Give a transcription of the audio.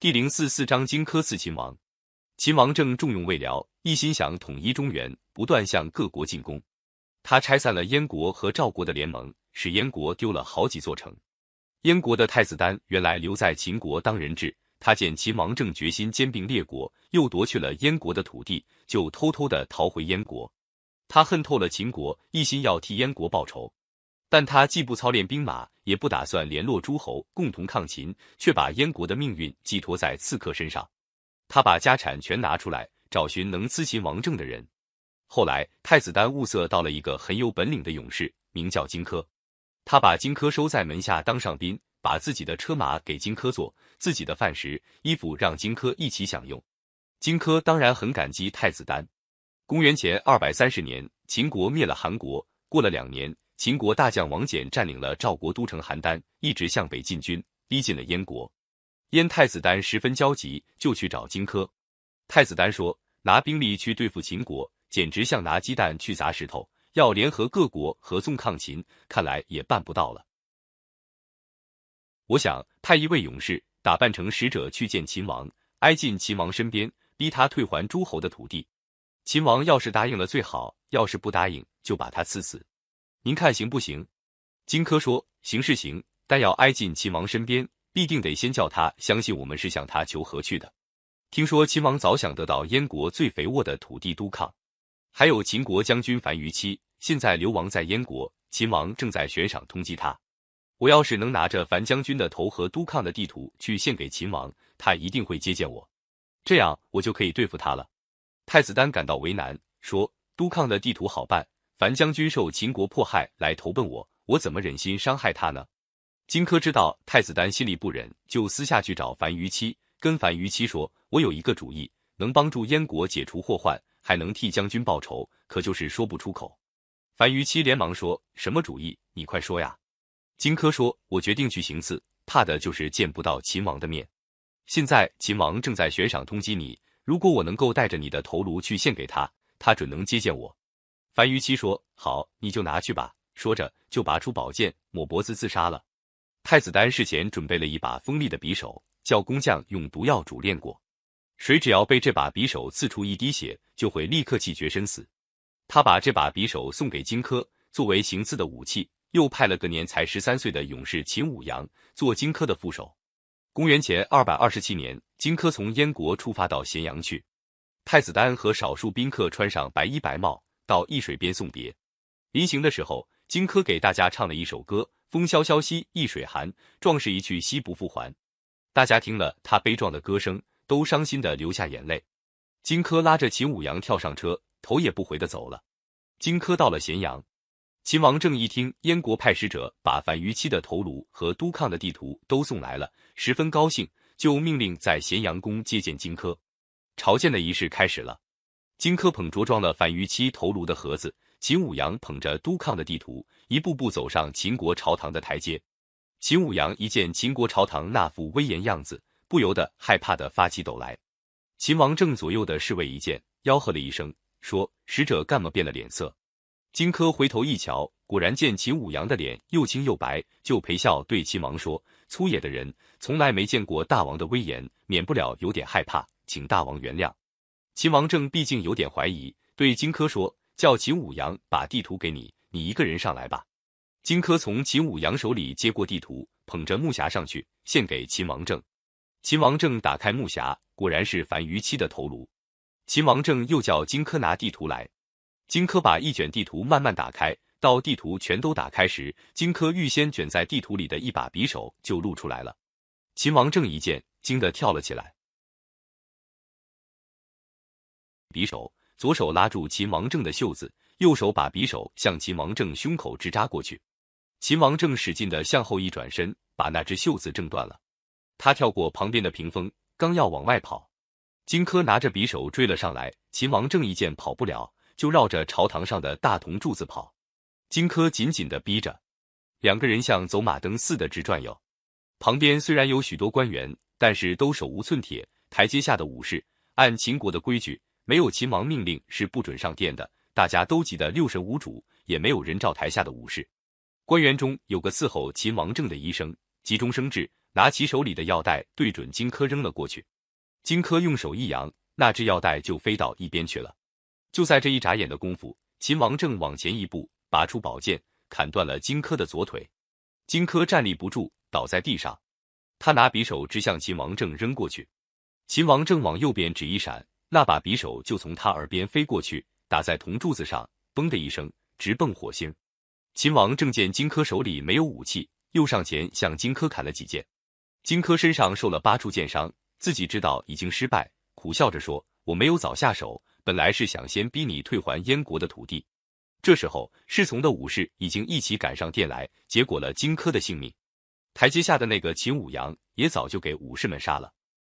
第零四四章荆轲刺秦王。秦王政重用魏辽，一心想统一中原，不断向各国进攻。他拆散了燕国和赵国的联盟，使燕国丢了好几座城。燕国的太子丹原来留在秦国当人质，他见秦王政决心兼并列国，又夺去了燕国的土地，就偷偷的逃回燕国。他恨透了秦国，一心要替燕国报仇。但他既不操练兵马，也不打算联络诸侯共同抗秦，却把燕国的命运寄托在刺客身上。他把家产全拿出来，找寻能刺秦王政的人。后来，太子丹物色到了一个很有本领的勇士，名叫荆轲。他把荆轲收在门下当上宾，把自己的车马给荆轲坐，自己的饭食、衣服让荆轲一起享用。荆轲当然很感激太子丹。公元前二百三十年，秦国灭了韩国。过了两年。秦国大将王翦占领了赵国都城邯郸，一直向北进军，逼近了燕国。燕太子丹十分焦急，就去找荆轲。太子丹说：“拿兵力去对付秦国，简直像拿鸡蛋去砸石头。要联合各国合纵抗秦，看来也办不到了。我想派一位勇士，打扮成使者去见秦王，挨近秦王身边，逼他退还诸侯的土地。秦王要是答应了最好，要是不答应，就把他赐死。”您看行不行？荆轲说：“行是行，但要挨近秦王身边，必定得先叫他相信我们是向他求和去的。听说秦王早想得到燕国最肥沃的土地都抗，还有秦国将军樊於期，现在流亡在燕国，秦王正在悬赏通缉他。我要是能拿着樊将军的头和都抗的地图去献给秦王，他一定会接见我，这样我就可以对付他了。”太子丹感到为难，说：“都抗的地图好办。”樊将军受秦国迫害来投奔我，我怎么忍心伤害他呢？荆轲知道太子丹心里不忍，就私下去找樊於期，跟樊於期说：“我有一个主意，能帮助燕国解除祸患，还能替将军报仇，可就是说不出口。”樊於期连忙说：“什么主意？你快说呀！”荆轲说：“我决定去行刺，怕的就是见不到秦王的面。现在秦王正在悬赏通缉你，如果我能够带着你的头颅去献给他，他准能接见我。”樊於期说：“好，你就拿去吧。”说着就拔出宝剑，抹脖子自杀了。太子丹事前准备了一把锋利的匕首，叫工匠用毒药煮炼过，谁只要被这把匕首刺出一滴血，就会立刻气绝身死。他把这把匕首送给荆轲作为行刺的武器，又派了个年才十三岁的勇士秦舞阳做荆轲的副手。公元前二百二十七年，荆轲从燕国出发到咸阳去，太子丹和少数宾客穿上白衣白帽。到易水边送别，临行的时候，荆轲给大家唱了一首歌：“风萧萧兮易水寒，壮士一去兮不复还。”大家听了他悲壮的歌声，都伤心的流下眼泪。荆轲拉着秦舞阳跳上车，头也不回的走了。荆轲到了咸阳，秦王政一听燕国派使者把樊於期的头颅和都抗的地图都送来了，十分高兴，就命令在咸阳宫接见荆轲。朝见的仪式开始了。荆轲捧着装了樊於期头颅的盒子，秦舞阳捧着都抗的地图，一步步走上秦国朝堂的台阶。秦舞阳一见秦国朝堂那副威严样子，不由得害怕的发起抖来。秦王正左右的侍卫一见，吆喝了一声，说：“使者干嘛变了脸色？”荆轲回头一瞧，果然见秦舞阳的脸又青又白，就陪笑对秦王说：“粗野的人，从来没见过大王的威严，免不了有点害怕，请大王原谅。”秦王政毕竟有点怀疑，对荆轲说：“叫秦舞阳把地图给你，你一个人上来吧。”荆轲从秦舞阳手里接过地图，捧着木匣上去，献给秦王政。秦王政打开木匣，果然是樊於期的头颅。秦王政又叫荆轲拿地图来。荆轲把一卷地图慢慢打开，到地图全都打开时，荆轲预先卷在地图里的一把匕首就露出来了。秦王政一见，惊得跳了起来。匕首，左手拉住秦王政的袖子，右手把匕首向秦王政胸口直扎过去。秦王政使劲的向后一转身，把那只袖子挣断了。他跳过旁边的屏风，刚要往外跑，荆轲拿着匕首追了上来。秦王政一见跑不了，就绕着朝堂上的大铜柱子跑。荆轲紧紧的逼着，两个人像走马灯似的直转悠。旁边虽然有许多官员，但是都手无寸铁。台阶下的武士，按秦国的规矩。没有秦王命令是不准上殿的，大家都急得六神无主，也没有人照台下的武士。官员中有个伺候秦王政的医生，急中生智，拿起手里的药袋对准荆轲扔了过去。荆轲用手一扬，那只药袋就飞到一边去了。就在这一眨眼的功夫，秦王正往前一步，拔出宝剑，砍断了荆轲的左腿。荆轲站立不住，倒在地上。他拿匕首直向秦王正扔过去。秦王正往右边指一闪，那把匕首就从他耳边飞过去，打在铜柱子上，嘣的一声，直蹦火星。秦王正见荆轲手里没有武器，又上前向荆轲砍了几剑。荆轲身上受了八处剑伤，自己知道已经失败，苦笑着说：“我没有早下手，本来是想先逼你退还燕国的土地。”这时候，侍从的武士已经一起赶上殿来，结果了荆轲的性命。台阶下的那个秦舞阳也早就给武士们杀了。